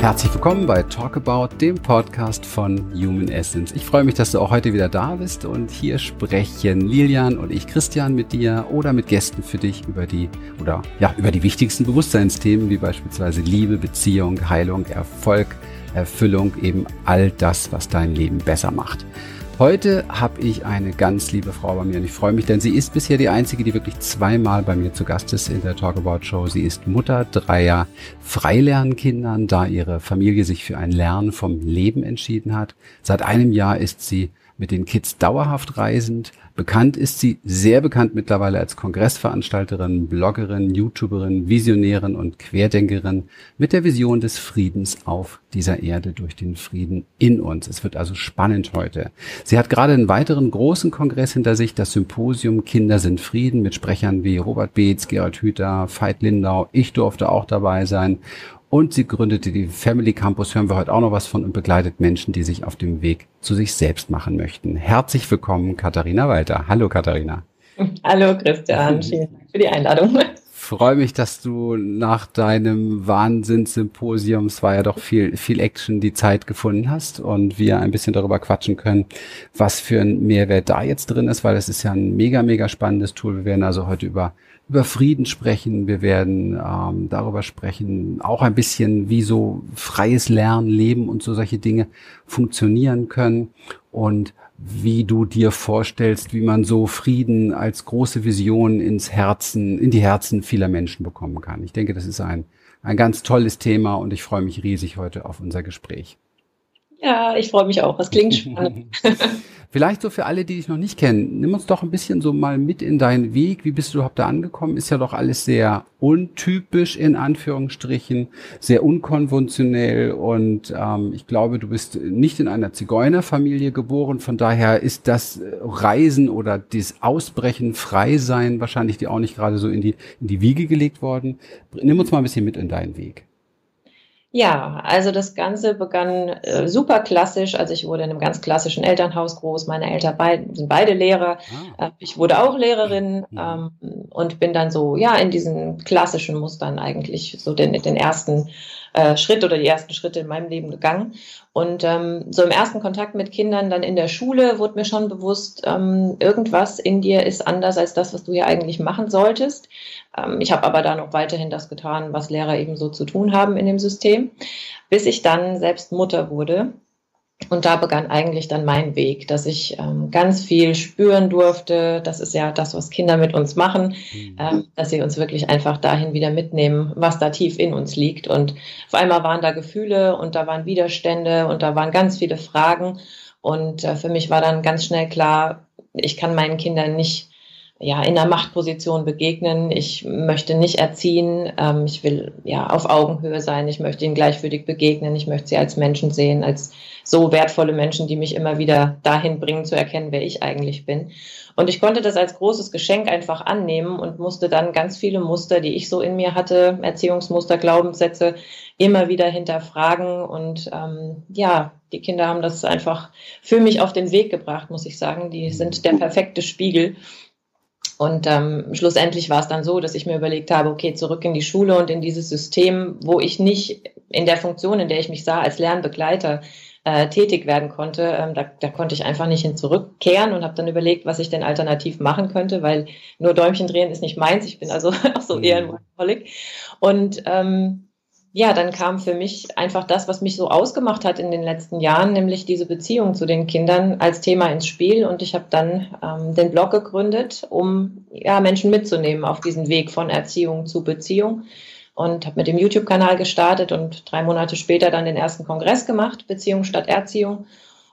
Herzlich willkommen bei Talk About, dem Podcast von Human Essence. Ich freue mich, dass du auch heute wieder da bist und hier sprechen Lilian und ich Christian mit dir oder mit Gästen für dich über die oder ja, über die wichtigsten Bewusstseinsthemen wie beispielsweise Liebe, Beziehung, Heilung, Erfolg, Erfüllung, eben all das, was dein Leben besser macht. Heute habe ich eine ganz liebe Frau bei mir und ich freue mich, denn sie ist bisher die einzige, die wirklich zweimal bei mir zu Gast ist in der Talkabout Show. Sie ist Mutter dreier Freilernkindern, da ihre Familie sich für ein Lernen vom Leben entschieden hat. Seit einem Jahr ist sie mit den Kids dauerhaft reisend, Bekannt ist sie sehr bekannt mittlerweile als Kongressveranstalterin, Bloggerin, YouTuberin, Visionärin und Querdenkerin mit der Vision des Friedens auf dieser Erde durch den Frieden in uns. Es wird also spannend heute. Sie hat gerade einen weiteren großen Kongress hinter sich, das Symposium Kinder sind Frieden mit Sprechern wie Robert Beetz, Gerald Hüther, Veit Lindau. Ich durfte auch dabei sein und sie gründete die Family Campus, hören wir heute auch noch was von und begleitet Menschen, die sich auf dem Weg zu sich selbst machen möchten. Herzlich willkommen, Katharina Walter. Hallo, Katharina. Hallo, Christian. Vielen Dank für die Einladung. Freue mich, dass du nach deinem Wahnsinnssymposium, es war ja doch viel, viel Action, die Zeit gefunden hast und wir ein bisschen darüber quatschen können, was für ein Mehrwert da jetzt drin ist, weil es ist ja ein mega, mega spannendes Tool. Wir werden also heute über über Frieden sprechen, wir werden ähm, darüber sprechen, auch ein bisschen, wie so freies Lernen, Leben und so solche Dinge funktionieren können und wie du dir vorstellst, wie man so Frieden als große Vision ins Herzen, in die Herzen vieler Menschen bekommen kann. Ich denke, das ist ein, ein ganz tolles Thema und ich freue mich riesig heute auf unser Gespräch. Ja, ich freue mich auch. Das klingt spannend. Vielleicht so für alle, die dich noch nicht kennen, nimm uns doch ein bisschen so mal mit in deinen Weg. Wie bist du überhaupt da angekommen? Ist ja doch alles sehr untypisch in Anführungsstrichen, sehr unkonventionell und ähm, ich glaube, du bist nicht in einer Zigeunerfamilie geboren. Von daher ist das Reisen oder das Ausbrechen, Freisein wahrscheinlich dir auch nicht gerade so in die, in die Wiege gelegt worden. Nimm uns mal ein bisschen mit in deinen Weg. Ja, also das Ganze begann äh, super klassisch. Also ich wurde in einem ganz klassischen Elternhaus groß. Meine Eltern beid, sind beide Lehrer. Ah. Äh, ich wurde auch Lehrerin mhm. ähm, und bin dann so ja in diesen klassischen Mustern eigentlich so den, den ersten äh, Schritt oder die ersten Schritte in meinem Leben gegangen. Und ähm, so im ersten Kontakt mit Kindern dann in der Schule wurde mir schon bewusst, ähm, irgendwas in dir ist anders als das, was du hier eigentlich machen solltest. Ähm, ich habe aber da noch weiterhin das getan, was Lehrer eben so zu tun haben in dem System, bis ich dann selbst Mutter wurde und da begann eigentlich dann mein Weg, dass ich ähm, ganz viel spüren durfte. Das ist ja das, was Kinder mit uns machen, mhm. ähm, dass sie uns wirklich einfach dahin wieder mitnehmen, was da tief in uns liegt. Und auf einmal waren da Gefühle und da waren Widerstände und da waren ganz viele Fragen. Und äh, für mich war dann ganz schnell klar, ich kann meinen Kindern nicht ja, in einer Machtposition begegnen. Ich möchte nicht erziehen. Ähm, ich will ja auf Augenhöhe sein. Ich möchte ihnen gleichwürdig begegnen. Ich möchte sie als Menschen sehen, als so wertvolle Menschen, die mich immer wieder dahin bringen zu erkennen, wer ich eigentlich bin. Und ich konnte das als großes Geschenk einfach annehmen und musste dann ganz viele Muster, die ich so in mir hatte, Erziehungsmuster, Glaubenssätze, immer wieder hinterfragen. Und ähm, ja, die Kinder haben das einfach für mich auf den Weg gebracht, muss ich sagen. Die sind der perfekte Spiegel und ähm, schlussendlich war es dann so, dass ich mir überlegt habe, okay, zurück in die Schule und in dieses System, wo ich nicht in der Funktion, in der ich mich sah, als Lernbegleiter äh, tätig werden konnte, ähm, da, da konnte ich einfach nicht hin zurückkehren und habe dann überlegt, was ich denn alternativ machen könnte, weil nur Däumchen drehen ist nicht meins. Ich bin also auch so eher ein mhm. Workaholic. Und ähm, ja, dann kam für mich einfach das, was mich so ausgemacht hat in den letzten Jahren, nämlich diese Beziehung zu den Kindern als Thema ins Spiel. Und ich habe dann ähm, den Blog gegründet, um ja, Menschen mitzunehmen auf diesen Weg von Erziehung zu Beziehung. Und habe mit dem YouTube-Kanal gestartet und drei Monate später dann den ersten Kongress gemacht, Beziehung statt Erziehung.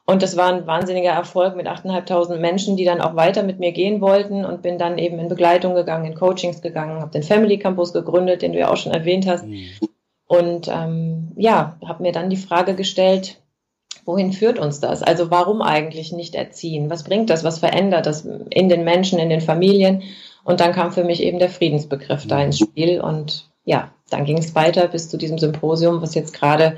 Und das war ein wahnsinniger Erfolg mit 8.500 Menschen, die dann auch weiter mit mir gehen wollten und bin dann eben in Begleitung gegangen, in Coachings gegangen, habe den Family Campus gegründet, den du ja auch schon erwähnt hast. Mhm. Und ähm, ja, habe mir dann die Frage gestellt, wohin führt uns das? Also warum eigentlich nicht erziehen? Was bringt das? Was verändert das in den Menschen, in den Familien? Und dann kam für mich eben der Friedensbegriff da ins Spiel. Und ja, dann ging es weiter bis zu diesem Symposium, was jetzt gerade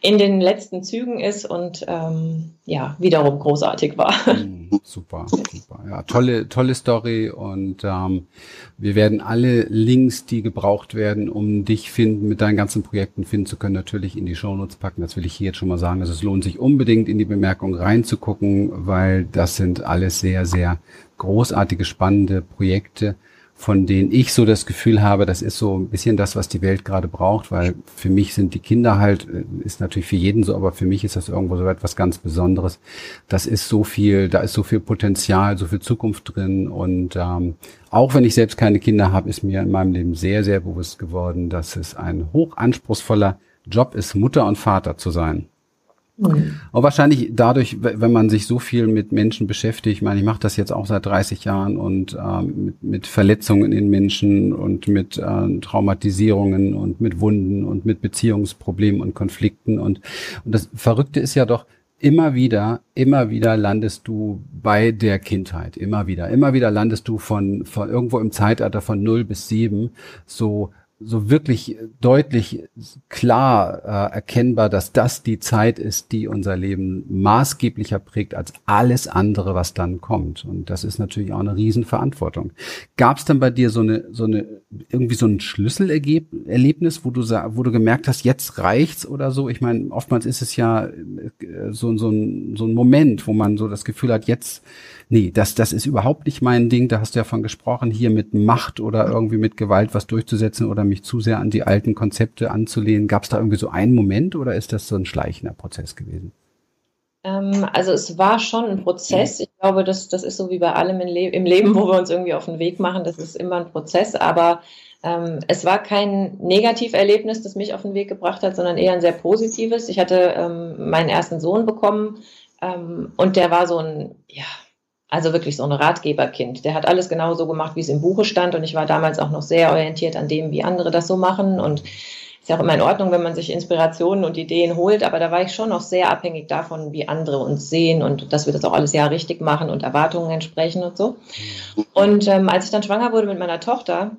in den letzten Zügen ist und ähm, ja, wiederum großartig war. Mhm, super, super. Ja, tolle, tolle Story und ähm, wir werden alle Links, die gebraucht werden, um dich finden, mit deinen ganzen Projekten finden zu können, natürlich in die Shownotes packen. Das will ich hier jetzt schon mal sagen. Also es lohnt sich unbedingt in die Bemerkung reinzugucken, weil das sind alles sehr, sehr großartige, spannende Projekte von denen ich so das Gefühl habe, das ist so ein bisschen das, was die Welt gerade braucht, weil für mich sind die Kinder halt, äh, ist natürlich für jeden so, aber für mich ist das irgendwo so etwas ganz Besonderes. Das ist so viel, da ist so viel Potenzial, so viel Zukunft drin und ähm, auch wenn ich selbst keine Kinder habe, ist mir in meinem Leben sehr, sehr bewusst geworden, dass es ein hochanspruchsvoller Job ist, Mutter und Vater zu sein. Mhm. Und wahrscheinlich dadurch, wenn man sich so viel mit Menschen beschäftigt, ich meine, ich mache das jetzt auch seit 30 Jahren und ähm, mit, mit Verletzungen in Menschen und mit äh, Traumatisierungen und mit Wunden und mit Beziehungsproblemen und Konflikten und, und das Verrückte ist ja doch, immer wieder, immer wieder landest du bei der Kindheit, immer wieder, immer wieder landest du von, von irgendwo im Zeitalter von 0 bis 7 so so wirklich deutlich klar äh, erkennbar, dass das die Zeit ist, die unser Leben maßgeblicher prägt als alles andere, was dann kommt. Und das ist natürlich auch eine Riesenverantwortung. Gab es dann bei dir so eine, so eine, irgendwie so ein Schlüsselerlebnis, wo du wo du gemerkt hast, jetzt reicht's oder so? Ich meine, oftmals ist es ja äh, so, so, ein, so ein Moment, wo man so das Gefühl hat, jetzt nee, das, das ist überhaupt nicht mein Ding, da hast du ja von gesprochen, hier mit Macht oder irgendwie mit Gewalt was durchzusetzen oder mich zu sehr an die alten Konzepte anzulehnen. Gab es da irgendwie so einen Moment oder ist das so ein schleichender Prozess gewesen? Ähm, also es war schon ein Prozess. Ich glaube, das, das ist so wie bei allem im, Le im Leben, wo wir uns irgendwie auf den Weg machen. Das ist immer ein Prozess, aber ähm, es war kein Negativerlebnis, das mich auf den Weg gebracht hat, sondern eher ein sehr positives. Ich hatte ähm, meinen ersten Sohn bekommen ähm, und der war so ein, ja, also wirklich so ein Ratgeberkind. Der hat alles genau so gemacht, wie es im Buche stand. Und ich war damals auch noch sehr orientiert an dem, wie andere das so machen. Und ist ja auch immer in Ordnung, wenn man sich Inspirationen und Ideen holt. Aber da war ich schon noch sehr abhängig davon, wie andere uns sehen und dass wir das auch alles ja richtig machen und Erwartungen entsprechen und so. Und ähm, als ich dann schwanger wurde mit meiner Tochter,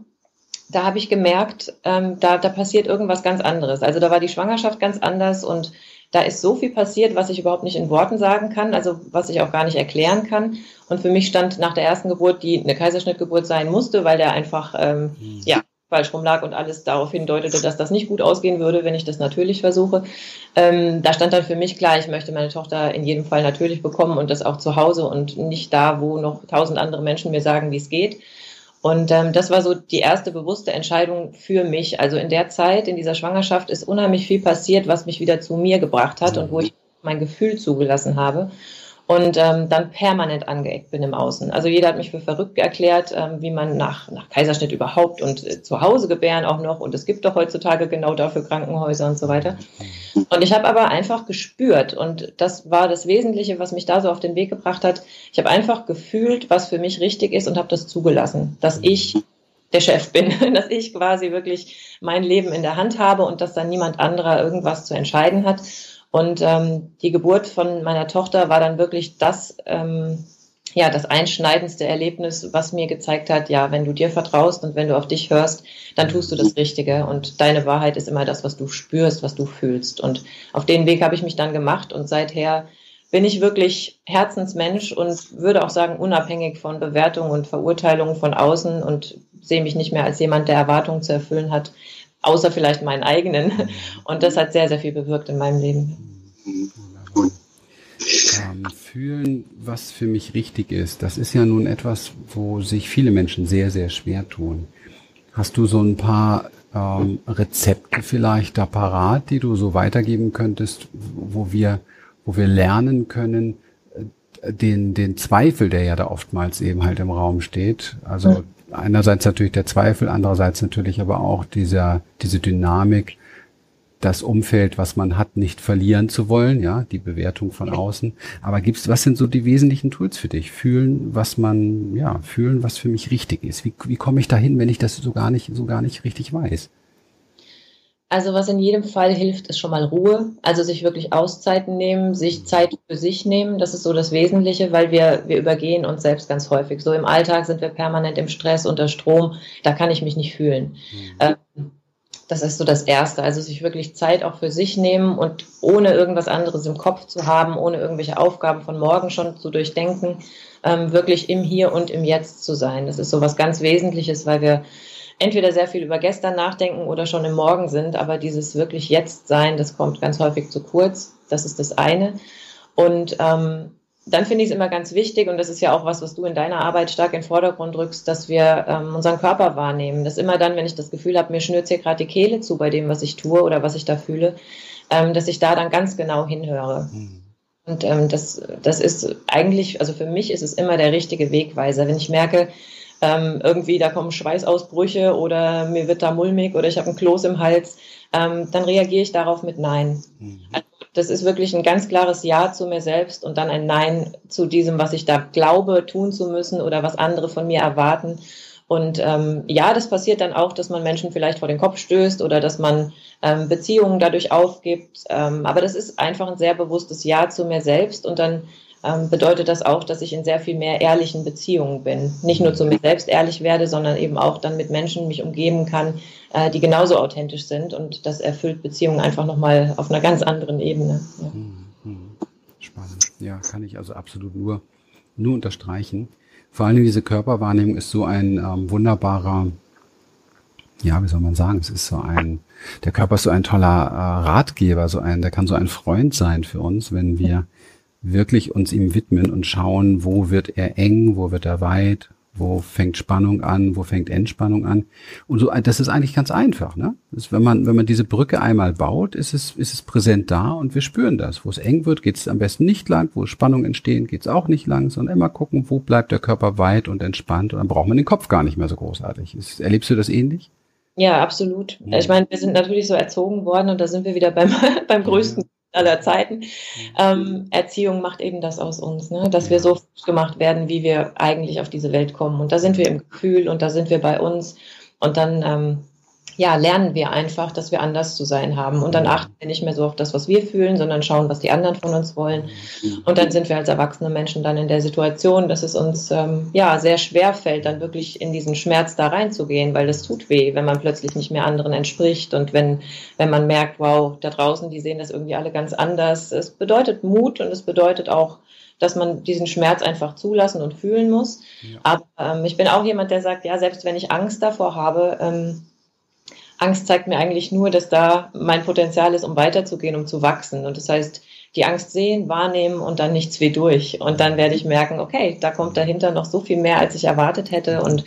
da habe ich gemerkt, ähm, da, da passiert irgendwas ganz anderes. Also da war die Schwangerschaft ganz anders und da ist so viel passiert, was ich überhaupt nicht in Worten sagen kann, also was ich auch gar nicht erklären kann. Und für mich stand nach der ersten Geburt, die eine Kaiserschnittgeburt sein musste, weil der einfach ähm, mhm. ja falsch rumlag und alles darauf hindeutete, dass das nicht gut ausgehen würde, wenn ich das natürlich versuche. Ähm, da stand dann für mich klar, ich möchte meine Tochter in jedem Fall natürlich bekommen und das auch zu Hause und nicht da, wo noch tausend andere Menschen mir sagen, wie es geht. Und ähm, das war so die erste bewusste Entscheidung für mich. Also in der Zeit, in dieser Schwangerschaft, ist unheimlich viel passiert, was mich wieder zu mir gebracht hat und wo ich mein Gefühl zugelassen habe und ähm, dann permanent angeeckt bin im Außen. Also jeder hat mich für verrückt erklärt, ähm, wie man nach, nach Kaiserschnitt überhaupt und äh, zu Hause gebären auch noch. Und es gibt doch heutzutage genau dafür Krankenhäuser und so weiter. Und ich habe aber einfach gespürt und das war das Wesentliche, was mich da so auf den Weg gebracht hat. Ich habe einfach gefühlt, was für mich richtig ist und habe das zugelassen, dass ich der Chef bin, dass ich quasi wirklich mein Leben in der Hand habe und dass dann niemand anderer irgendwas zu entscheiden hat. Und ähm, die Geburt von meiner Tochter war dann wirklich das, ähm, ja, das einschneidendste Erlebnis, was mir gezeigt hat, ja, wenn du dir vertraust und wenn du auf dich hörst, dann tust du das Richtige. Und deine Wahrheit ist immer das, was du spürst, was du fühlst. Und auf den Weg habe ich mich dann gemacht und seither bin ich wirklich Herzensmensch und würde auch sagen, unabhängig von Bewertungen und Verurteilungen von außen und sehe mich nicht mehr als jemand, der Erwartungen zu erfüllen hat, außer vielleicht meinen eigenen. Und das hat sehr, sehr viel bewirkt in meinem Leben. Ähm, fühlen, was für mich richtig ist, das ist ja nun etwas, wo sich viele Menschen sehr, sehr schwer tun. Hast du so ein paar ähm, Rezepte vielleicht da parat, die du so weitergeben könntest, wo wir, wo wir lernen können, äh, den, den Zweifel, der ja da oftmals eben halt im Raum steht, also einerseits natürlich der Zweifel, andererseits natürlich aber auch dieser, diese Dynamik, das Umfeld, was man hat, nicht verlieren zu wollen, ja, die Bewertung von außen. Aber gibt's, was sind so die wesentlichen Tools für dich? Fühlen, was man, ja, fühlen, was für mich richtig ist. Wie, wie komme ich dahin, wenn ich das so gar nicht, so gar nicht richtig weiß? Also was in jedem Fall hilft, ist schon mal Ruhe. Also sich wirklich Auszeiten nehmen, sich Zeit für sich nehmen. Das ist so das Wesentliche, weil wir, wir übergehen uns selbst ganz häufig. So im Alltag sind wir permanent im Stress, unter Strom. Da kann ich mich nicht fühlen. Mhm. Ähm, Das ist so das Erste. Also sich wirklich Zeit auch für sich nehmen und ohne irgendwas anderes im Kopf zu haben, ohne irgendwelche Aufgaben von morgen schon zu durchdenken, ähm, wirklich im Hier und im Jetzt zu sein. Das ist so was ganz Wesentliches, weil wir entweder sehr viel über gestern nachdenken oder schon im Morgen sind, aber dieses wirklich Jetzt sein, das kommt ganz häufig zu kurz. Das ist das eine. Und ähm, dann finde ich es immer ganz wichtig, und das ist ja auch was, was du in deiner Arbeit stark in den Vordergrund rückst, dass wir ähm, unseren Körper wahrnehmen. Dass immer dann, wenn ich das Gefühl habe, mir schnürt hier gerade die Kehle zu bei dem, was ich tue oder was ich da fühle, ähm, dass ich da dann ganz genau hinhöre. Mhm. Und ähm, das, das ist eigentlich, also für mich ist es immer der richtige Wegweiser. Wenn ich merke, ähm, irgendwie da kommen Schweißausbrüche oder mir wird da mulmig oder ich habe einen Kloß im Hals, ähm, dann reagiere ich darauf mit Nein. Mhm. Also das ist wirklich ein ganz klares Ja zu mir selbst und dann ein Nein zu diesem, was ich da glaube, tun zu müssen oder was andere von mir erwarten. Und ähm, ja, das passiert dann auch, dass man Menschen vielleicht vor den Kopf stößt oder dass man ähm, Beziehungen dadurch aufgibt. Ähm, aber das ist einfach ein sehr bewusstes Ja zu mir selbst und dann ähm, bedeutet das auch, dass ich in sehr viel mehr ehrlichen Beziehungen bin. Nicht nur zu mir selbst ehrlich werde, sondern eben auch dann mit Menschen mich umgeben kann, äh, die genauso authentisch sind. Und das erfüllt Beziehungen einfach nochmal auf einer ganz anderen Ebene. Ja. Hm, hm. Spannend. Ja, kann ich also absolut nur, nur unterstreichen. Vor allem diese Körperwahrnehmung ist so ein ähm, wunderbarer, ja, wie soll man sagen, es ist so ein, der Körper ist so ein toller äh, Ratgeber, so ein, der kann so ein Freund sein für uns, wenn wir wirklich uns ihm widmen und schauen, wo wird er eng, wo wird er weit, wo fängt Spannung an, wo fängt Entspannung an. Und so, das ist eigentlich ganz einfach, ne? Das, wenn man, wenn man diese Brücke einmal baut, ist es, ist es präsent da und wir spüren das. Wo es eng wird, geht es am besten nicht lang, wo Spannung entstehen, geht es auch nicht lang, sondern immer gucken, wo bleibt der Körper weit und entspannt und dann braucht man den Kopf gar nicht mehr so großartig. Ist, erlebst du das ähnlich? Ja, absolut. Ich meine, wir sind natürlich so erzogen worden und da sind wir wieder beim, beim größten aller Zeiten. Ähm, Erziehung macht eben das aus uns, ne? dass wir so gemacht werden, wie wir eigentlich auf diese Welt kommen. Und da sind wir im Gefühl und da sind wir bei uns. Und dann ähm, ja, lernen wir einfach, dass wir anders zu sein haben. Und dann achten wir nicht mehr so auf das, was wir fühlen, sondern schauen, was die anderen von uns wollen. Und dann sind wir als erwachsene Menschen dann in der Situation, dass es uns ähm, ja sehr schwer fällt, dann wirklich in diesen Schmerz da reinzugehen, weil das tut weh, wenn man plötzlich nicht mehr anderen entspricht und wenn, wenn man merkt, wow, da draußen, die sehen das irgendwie alle ganz anders. Es bedeutet Mut und es bedeutet auch, dass man diesen Schmerz einfach zulassen und fühlen muss. Ja. Aber ähm, ich bin auch jemand, der sagt, ja, selbst wenn ich Angst davor habe, ähm, Angst zeigt mir eigentlich nur, dass da mein Potenzial ist, um weiterzugehen, um zu wachsen. Und das heißt, die Angst sehen, wahrnehmen und dann nichts wie durch. Und dann werde ich merken, okay, da kommt dahinter noch so viel mehr, als ich erwartet hätte. Und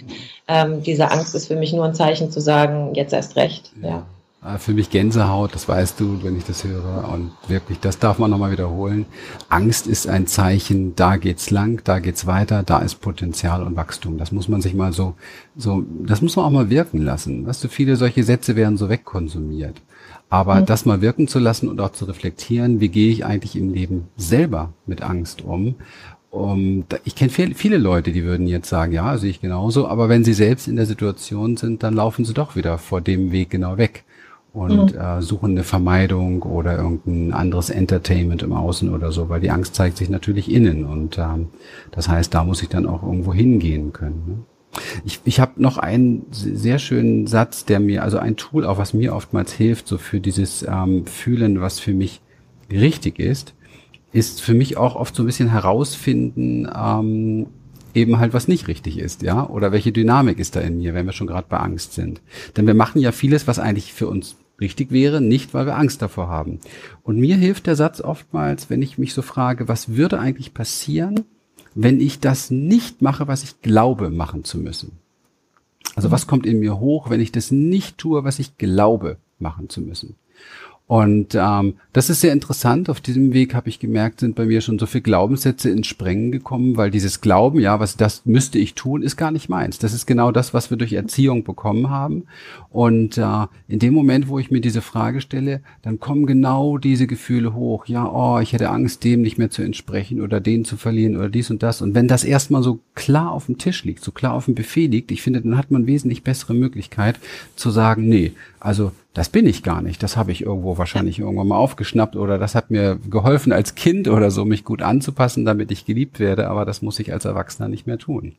ähm, diese Angst ist für mich nur ein Zeichen zu sagen, jetzt erst recht. ja. Ja. Äh, für mich Gänsehaut, das weißt du, wenn ich das höre. Und wirklich, das darf man nochmal wiederholen. Angst ist ein Zeichen, da geht's lang, da geht's weiter, da ist Potenzial und Wachstum. Das muss man sich mal so, so, das muss man auch mal wirken lassen. Weißt du, viele solche Sätze werden so wegkonsumiert. Aber mhm. das mal wirken zu lassen und auch zu reflektieren, wie gehe ich eigentlich im Leben selber mit Angst um? Um, ich kenne viele Leute, die würden jetzt sagen, ja, sehe ich genauso, aber wenn sie selbst in der Situation sind, dann laufen sie doch wieder vor dem Weg genau weg und mhm. äh, suchen eine Vermeidung oder irgendein anderes Entertainment im Außen oder so, weil die Angst zeigt sich natürlich innen und ähm, das heißt, da muss ich dann auch irgendwo hingehen können. Ne? Ich, ich habe noch einen sehr schönen Satz, der mir, also ein Tool, auch was mir oftmals hilft, so für dieses ähm, Fühlen, was für mich richtig ist, ist für mich auch oft so ein bisschen herausfinden, ähm, eben halt was nicht richtig ist, ja, oder welche Dynamik ist da in mir, wenn wir schon gerade bei Angst sind. Denn wir machen ja vieles, was eigentlich für uns richtig wäre, nicht weil wir Angst davor haben. Und mir hilft der Satz oftmals, wenn ich mich so frage, was würde eigentlich passieren, wenn ich das nicht mache, was ich glaube machen zu müssen. Also was kommt in mir hoch, wenn ich das nicht tue, was ich glaube machen zu müssen. Und ähm, das ist sehr interessant. Auf diesem Weg habe ich gemerkt, sind bei mir schon so viele Glaubenssätze ins Sprengen gekommen, weil dieses Glauben, ja, was das müsste ich tun, ist gar nicht meins. Das ist genau das, was wir durch Erziehung bekommen haben. Und äh, in dem Moment, wo ich mir diese Frage stelle, dann kommen genau diese Gefühle hoch. Ja, oh, ich hätte Angst, dem nicht mehr zu entsprechen oder den zu verlieren oder dies und das. Und wenn das erstmal so klar auf dem Tisch liegt, so klar auf dem Buffet liegt, ich finde, dann hat man wesentlich bessere Möglichkeit zu sagen, nee, also das bin ich gar nicht. Das habe ich irgendwo wahrscheinlich irgendwann mal aufgeschnappt oder das hat mir geholfen als Kind oder so, mich gut anzupassen, damit ich geliebt werde. Aber das muss ich als Erwachsener nicht mehr tun.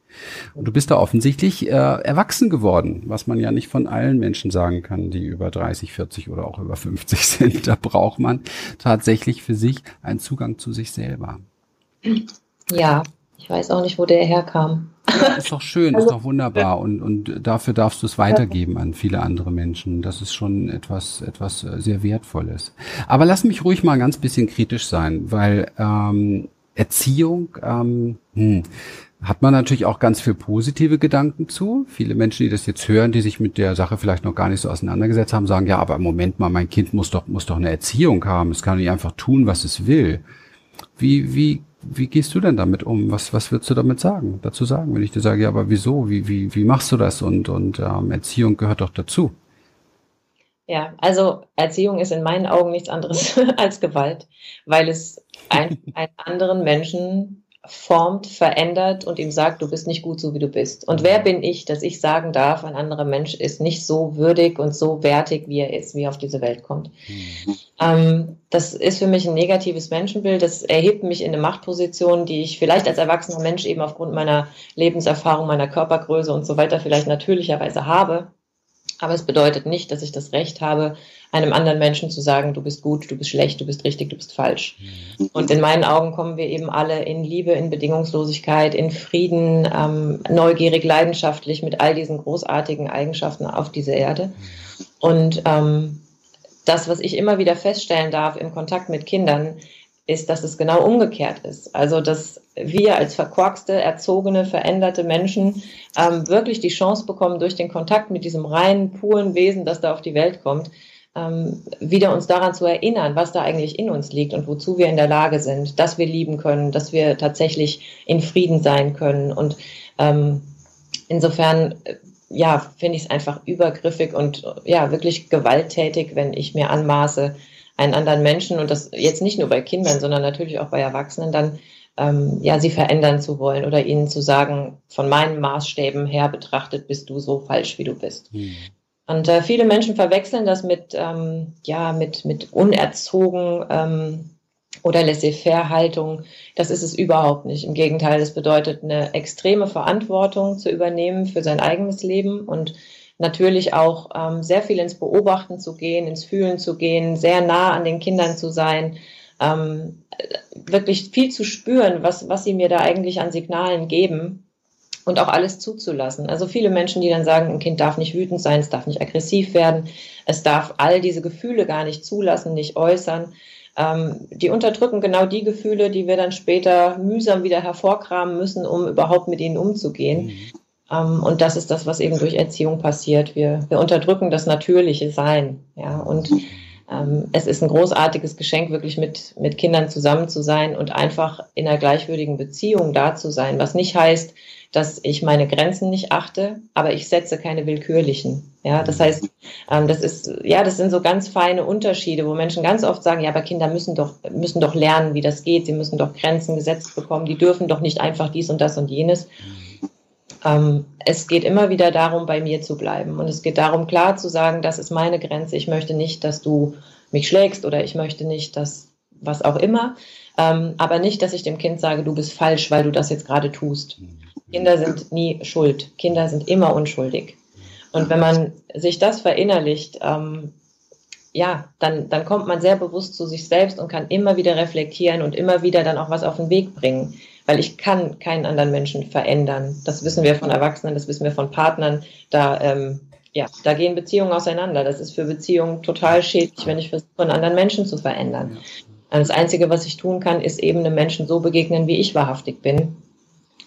Und du bist da offensichtlich äh, erwachsen geworden, was man ja nicht von allen Menschen sagen kann, die über 30, 40 oder auch über 50 sind. Da braucht man tatsächlich für sich einen Zugang zu sich selber. Ja, ich weiß auch nicht, wo der herkam. Ja, ist doch schön, also, ist doch wunderbar und, und dafür darfst du es weitergeben an viele andere Menschen. Das ist schon etwas, etwas äh, sehr Wertvolles. Aber lass mich ruhig mal ein ganz bisschen kritisch sein, weil ähm, Erziehung ähm, hm, hat man natürlich auch ganz viel positive Gedanken zu. Viele Menschen, die das jetzt hören, die sich mit der Sache vielleicht noch gar nicht so auseinandergesetzt haben, sagen, ja, aber im Moment mal, mein Kind muss doch, muss doch eine Erziehung haben. Es kann nicht einfach tun, was es will. Wie, wie wie gehst du denn damit um? Was, was würdest du damit sagen, dazu sagen, wenn ich dir sage, ja, aber wieso? Wie, wie, wie machst du das? Und, und ähm, Erziehung gehört doch dazu. Ja, also Erziehung ist in meinen Augen nichts anderes als Gewalt, weil es ein, einen anderen Menschen formt, verändert und ihm sagt, du bist nicht gut so, wie du bist. Und wer bin ich, dass ich sagen darf, ein anderer Mensch ist nicht so würdig und so wertig, wie er ist, wie er auf diese Welt kommt. Mhm. Ähm, das ist für mich ein negatives Menschenbild. Das erhebt mich in eine Machtposition, die ich vielleicht als erwachsener Mensch eben aufgrund meiner Lebenserfahrung, meiner Körpergröße und so weiter vielleicht natürlicherweise habe. Aber es bedeutet nicht, dass ich das Recht habe, einem anderen Menschen zu sagen, du bist gut, du bist schlecht, du bist richtig, du bist falsch. Mhm. Und in meinen Augen kommen wir eben alle in Liebe, in Bedingungslosigkeit, in Frieden, ähm, neugierig, leidenschaftlich mit all diesen großartigen Eigenschaften auf diese Erde. Und ähm, das, was ich immer wieder feststellen darf im Kontakt mit Kindern, ist, dass es genau umgekehrt ist. Also, dass wir als verkorkste, erzogene, veränderte Menschen ähm, wirklich die Chance bekommen, durch den Kontakt mit diesem reinen, puren Wesen, das da auf die Welt kommt, ähm, wieder uns daran zu erinnern, was da eigentlich in uns liegt und wozu wir in der Lage sind, dass wir lieben können, dass wir tatsächlich in Frieden sein können. Und ähm, insofern, ja, finde ich es einfach übergriffig und ja, wirklich gewalttätig, wenn ich mir anmaße, einen anderen Menschen und das jetzt nicht nur bei Kindern, sondern natürlich auch bei Erwachsenen dann ähm, ja sie verändern zu wollen oder ihnen zu sagen, von meinen Maßstäben her betrachtet bist du so falsch, wie du bist. Mhm. Und äh, viele Menschen verwechseln das mit ähm, ja mit mit unerzogen ähm, oder Laissez-faire-Haltung. Das ist es überhaupt nicht. Im Gegenteil, es bedeutet eine extreme Verantwortung zu übernehmen für sein eigenes Leben und natürlich auch ähm, sehr viel ins Beobachten zu gehen, ins Fühlen zu gehen, sehr nah an den Kindern zu sein, ähm, wirklich viel zu spüren, was, was sie mir da eigentlich an Signalen geben und auch alles zuzulassen. Also viele Menschen, die dann sagen, ein Kind darf nicht wütend sein, es darf nicht aggressiv werden, es darf all diese Gefühle gar nicht zulassen, nicht äußern. Ähm, die unterdrücken genau die Gefühle, die wir dann später mühsam wieder hervorkramen müssen, um überhaupt mit ihnen umzugehen. Mhm. Ähm, und das ist das, was eben durch Erziehung passiert. Wir, wir unterdrücken das natürliche Sein. Ja, und ähm, es ist ein großartiges Geschenk, wirklich mit, mit Kindern zusammen zu sein und einfach in einer gleichwürdigen Beziehung da zu sein, was nicht heißt, dass ich meine Grenzen nicht achte, aber ich setze keine willkürlichen. Ja, das heißt, ähm, das ist, ja, das sind so ganz feine Unterschiede, wo Menschen ganz oft sagen, ja, aber Kinder müssen doch, müssen doch lernen, wie das geht. Sie müssen doch Grenzen gesetzt bekommen. Die dürfen doch nicht einfach dies und das und jenes. Ähm, es geht immer wieder darum, bei mir zu bleiben. Und es geht darum, klar zu sagen, das ist meine Grenze. Ich möchte nicht, dass du mich schlägst oder ich möchte nicht, dass was auch immer. Ähm, aber nicht, dass ich dem Kind sage, du bist falsch, weil du das jetzt gerade tust. Kinder sind nie schuld. Kinder sind immer unschuldig. Und wenn man sich das verinnerlicht, ähm, ja, dann, dann kommt man sehr bewusst zu sich selbst und kann immer wieder reflektieren und immer wieder dann auch was auf den Weg bringen weil ich kann keinen anderen Menschen verändern. Das wissen wir von Erwachsenen, das wissen wir von Partnern. Da, ähm, ja, da gehen Beziehungen auseinander. Das ist für Beziehungen total schädlich, wenn ich versuche, einen anderen Menschen zu verändern. Das Einzige, was ich tun kann, ist eben einem Menschen so begegnen, wie ich wahrhaftig bin.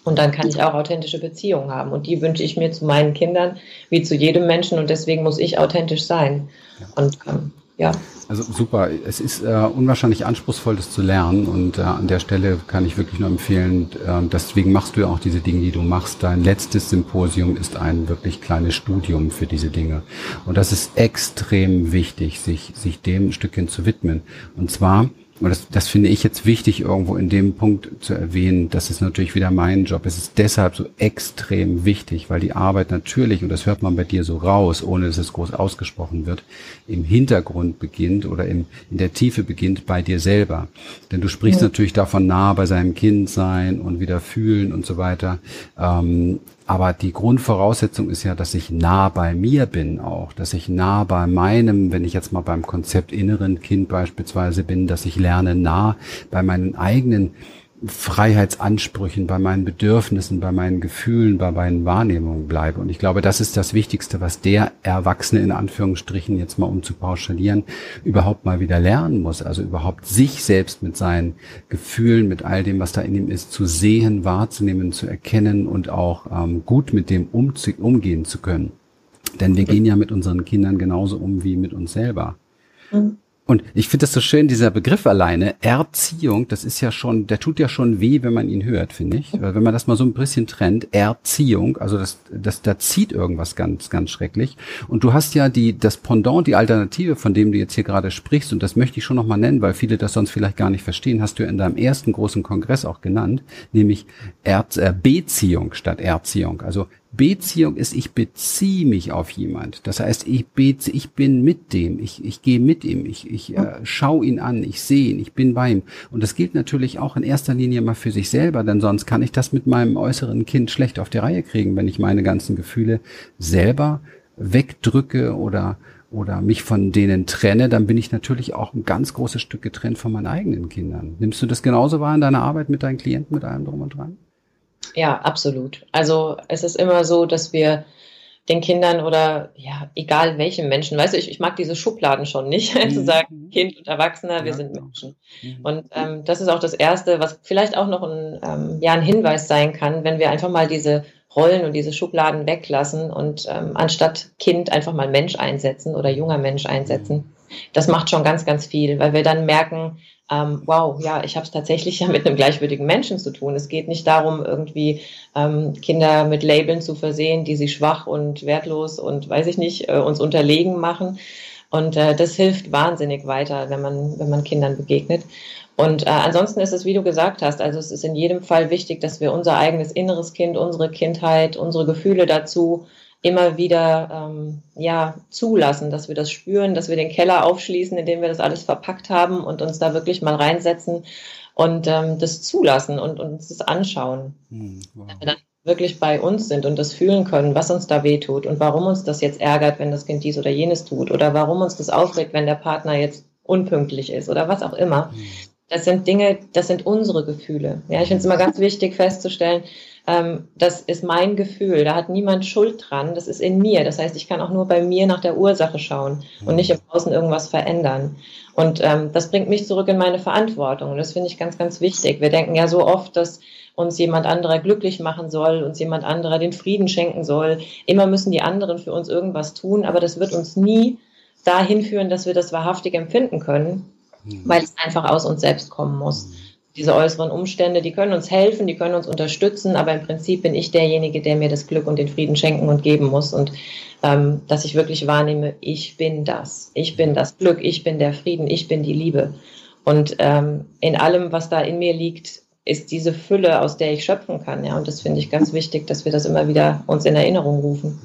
Und dann kann ich auch authentische Beziehungen haben. Und die wünsche ich mir zu meinen Kindern wie zu jedem Menschen. Und deswegen muss ich authentisch sein. Und ähm, ja. Also super. Es ist äh, unwahrscheinlich anspruchsvoll, das zu lernen. Und äh, an der Stelle kann ich wirklich nur empfehlen, äh, deswegen machst du ja auch diese Dinge, die du machst. Dein letztes Symposium ist ein wirklich kleines Studium für diese Dinge. Und das ist extrem wichtig, sich, sich dem Stückchen zu widmen. Und zwar, Und das, das finde ich jetzt wichtig, irgendwo in dem Punkt zu erwähnen. Das ist natürlich wieder mein Job. Es ist deshalb so extrem wichtig, weil die Arbeit natürlich, und das hört man bei dir so raus, ohne dass es groß ausgesprochen wird, im Hintergrund beginnt oder im, in der Tiefe beginnt bei dir selber. Denn du sprichst ja. natürlich davon nah bei seinem Kind sein und wieder fühlen und so weiter. Ähm, aber die Grundvoraussetzung ist ja, dass ich nah bei mir bin auch, dass ich nah bei meinem, wenn ich jetzt mal beim Konzept inneren Kind beispielsweise bin, dass ich lerne nah bei meinen eigenen Freiheitsansprüchen, bei meinen Bedürfnissen, bei meinen Gefühlen, bei meinen Wahrnehmungen bleibe. Und ich glaube, das ist das Wichtigste, was der Erwachsene in Anführungsstrichen jetzt mal um zu pauschalieren, überhaupt mal wieder lernen muss. Also überhaupt sich selbst mit seinen Gefühlen, mit all dem, was da in ihm ist, zu sehen, wahrzunehmen, zu erkennen und auch ähm, gut mit dem umgehen zu können. Denn wir gehen ja mit unseren Kindern genauso um wie mit uns selber. Mhm. Und ich finde das so schön, dieser Begriff alleine, Erziehung, das ist ja schon, der tut ja schon weh, wenn man ihn hört, finde ich. Weil wenn man das mal so ein bisschen trennt, Erziehung, also das, das, da zieht irgendwas ganz, ganz schrecklich. Und du hast ja die, das Pendant, die Alternative, von dem du jetzt hier gerade sprichst, und das möchte ich schon nochmal nennen, weil viele das sonst vielleicht gar nicht verstehen, hast du in deinem ersten großen Kongress auch genannt, nämlich Erz, äh, Beziehung statt Erziehung. Also Beziehung ist, ich beziehe mich auf jemand. Das heißt, ich, bezie, ich bin mit dem, ich, ich gehe mit ihm, ich, ich äh, schaue ihn an, ich sehe ihn, ich bin bei ihm. Und das gilt natürlich auch in erster Linie mal für sich selber, denn sonst kann ich das mit meinem äußeren Kind schlecht auf die Reihe kriegen, wenn ich meine ganzen Gefühle selber wegdrücke oder oder mich von denen trenne, dann bin ich natürlich auch ein ganz großes Stück getrennt von meinen eigenen Kindern. Nimmst du das genauso wahr in deiner Arbeit mit deinen Klienten, mit allem drum und dran? Ja, absolut. Also es ist immer so, dass wir den Kindern oder ja, egal welchen Menschen, weißt du, ich, ich mag diese Schubladen schon nicht, mhm. zu sagen, Kind und Erwachsener, wir ja, sind. Menschen. Mhm. Und ähm, das ist auch das Erste, was vielleicht auch noch ein, ähm, ja, ein Hinweis sein kann, wenn wir einfach mal diese Rollen und diese Schubladen weglassen und ähm, anstatt Kind einfach mal Mensch einsetzen oder junger Mensch einsetzen. Das macht schon ganz, ganz viel, weil wir dann merken, ähm, wow, ja, ich habe es tatsächlich ja mit einem gleichwürdigen Menschen zu tun. Es geht nicht darum, irgendwie ähm, Kinder mit Labeln zu versehen, die sie schwach und wertlos und weiß ich nicht, äh, uns unterlegen machen. Und äh, das hilft wahnsinnig weiter, wenn man, wenn man Kindern begegnet. Und äh, ansonsten ist es, wie du gesagt hast, also es ist in jedem Fall wichtig, dass wir unser eigenes inneres Kind, unsere Kindheit, unsere Gefühle dazu immer wieder ähm, ja, zulassen, dass wir das spüren, dass wir den Keller aufschließen, indem wir das alles verpackt haben und uns da wirklich mal reinsetzen und ähm, das zulassen und, und uns das anschauen. Hm, wow. Dass wir dann wirklich bei uns sind und das fühlen können, was uns da wehtut und warum uns das jetzt ärgert, wenn das Kind dies oder jenes tut oder warum uns das aufregt, wenn der Partner jetzt unpünktlich ist oder was auch immer. Hm. Das sind Dinge, das sind unsere Gefühle. Ja, ich finde es immer ganz wichtig festzustellen, ähm, das ist mein Gefühl, da hat niemand Schuld dran, das ist in mir. Das heißt, ich kann auch nur bei mir nach der Ursache schauen und nicht im Außen irgendwas verändern. Und ähm, das bringt mich zurück in meine Verantwortung. Und das finde ich ganz, ganz wichtig. Wir denken ja so oft, dass uns jemand anderer glücklich machen soll, uns jemand anderer den Frieden schenken soll. Immer müssen die anderen für uns irgendwas tun, aber das wird uns nie dahin führen, dass wir das wahrhaftig empfinden können, hm. weil es einfach aus uns selbst kommen muss. Diese äußeren Umstände, die können uns helfen, die können uns unterstützen, aber im Prinzip bin ich derjenige, der mir das Glück und den Frieden schenken und geben muss. Und ähm, dass ich wirklich wahrnehme, ich bin das, ich bin das Glück, ich bin der Frieden, ich bin die Liebe. Und ähm, in allem, was da in mir liegt, ist diese Fülle, aus der ich schöpfen kann, ja. Und das finde ich ganz wichtig, dass wir das immer wieder uns in Erinnerung rufen.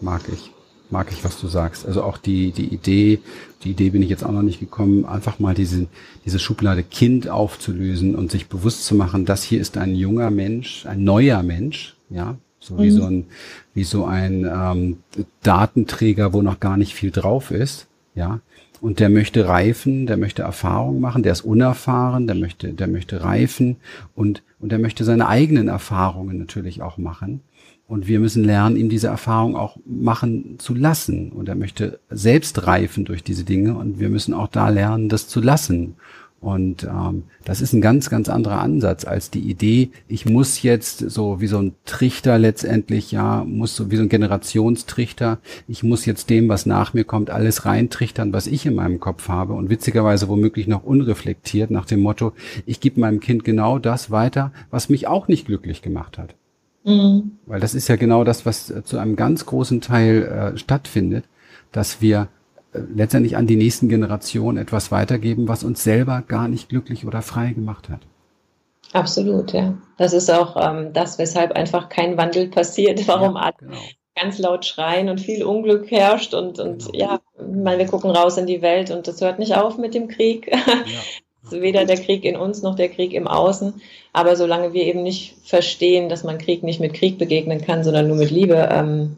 Mag ich mag ich, was du sagst. Also auch die, die Idee, die Idee bin ich jetzt auch noch nicht gekommen, einfach mal diese, diese Schublade Kind aufzulösen und sich bewusst zu machen, das hier ist ein junger Mensch, ein neuer Mensch, ja, so mhm. wie so ein, wie so ein ähm, Datenträger, wo noch gar nicht viel drauf ist, ja. Und der möchte reifen, der möchte Erfahrung machen, der ist unerfahren, der möchte, der möchte reifen und, und der möchte seine eigenen Erfahrungen natürlich auch machen. Und wir müssen lernen, ihm diese Erfahrung auch machen zu lassen. Und er möchte selbst reifen durch diese Dinge. Und wir müssen auch da lernen, das zu lassen. Und ähm, das ist ein ganz, ganz anderer Ansatz als die Idee, ich muss jetzt so wie so ein Trichter letztendlich, ja, muss so wie so ein Generationstrichter, ich muss jetzt dem, was nach mir kommt, alles reintrichtern, was ich in meinem Kopf habe und witzigerweise womöglich noch unreflektiert nach dem Motto, ich gebe meinem Kind genau das weiter, was mich auch nicht glücklich gemacht hat. Mhm. Weil das ist ja genau das, was äh, zu einem ganz großen Teil äh, stattfindet, dass wir äh, letztendlich an die nächsten Generationen etwas weitergeben, was uns selber gar nicht glücklich oder frei gemacht hat. Absolut, ja. Das ist auch ähm, das, weshalb einfach kein Wandel passiert, warum ja, genau. ganz laut schreien und viel Unglück herrscht und, und genau. ja, meine, wir gucken raus in die Welt und das hört nicht auf mit dem Krieg. Ja. Weder der Krieg in uns noch der Krieg im Außen. Aber solange wir eben nicht verstehen, dass man Krieg nicht mit Krieg begegnen kann, sondern nur mit Liebe, ähm,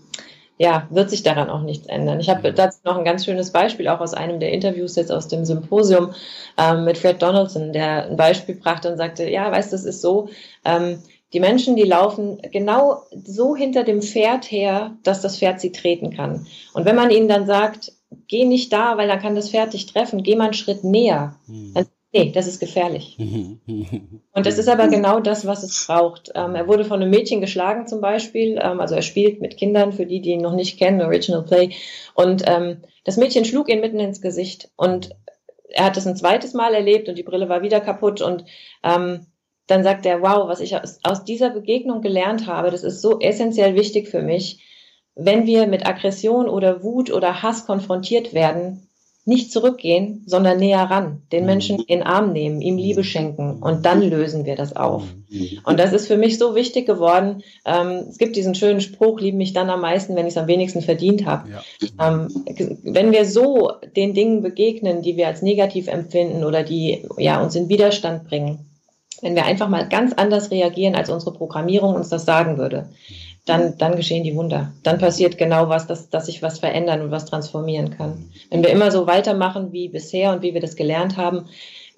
ja, wird sich daran auch nichts ändern. Ich habe dazu noch ein ganz schönes Beispiel, auch aus einem der Interviews jetzt aus dem Symposium ähm, mit Fred Donaldson, der ein Beispiel brachte und sagte, ja, weißt du, es ist so, ähm, die Menschen, die laufen genau so hinter dem Pferd her, dass das Pferd sie treten kann. Und wenn man ihnen dann sagt, geh nicht da, weil dann kann das Pferd dich treffen, geh mal einen Schritt näher, mhm. dann Nee, das ist gefährlich. Und das ist aber genau das, was es braucht. Ähm, er wurde von einem Mädchen geschlagen zum Beispiel. Ähm, also er spielt mit Kindern, für die, die ihn noch nicht kennen, Original Play. Und ähm, das Mädchen schlug ihn mitten ins Gesicht. Und er hat es ein zweites Mal erlebt und die Brille war wieder kaputt. Und ähm, dann sagt er, wow, was ich aus, aus dieser Begegnung gelernt habe, das ist so essentiell wichtig für mich. Wenn wir mit Aggression oder Wut oder Hass konfrontiert werden, nicht zurückgehen, sondern näher ran, den Menschen mhm. in den Arm nehmen, ihm Liebe schenken und dann lösen wir das auf. Mhm. Und das ist für mich so wichtig geworden. Ähm, es gibt diesen schönen Spruch, lieben mich dann am meisten, wenn ich es am wenigsten verdient habe. Ja. Ähm, wenn wir so den Dingen begegnen, die wir als negativ empfinden oder die ja, uns in Widerstand bringen, wenn wir einfach mal ganz anders reagieren, als unsere Programmierung uns das sagen würde, dann, dann geschehen die Wunder. Dann passiert genau was, dass, dass sich was verändern und was transformieren kann. Wenn wir immer so weitermachen wie bisher und wie wir das gelernt haben,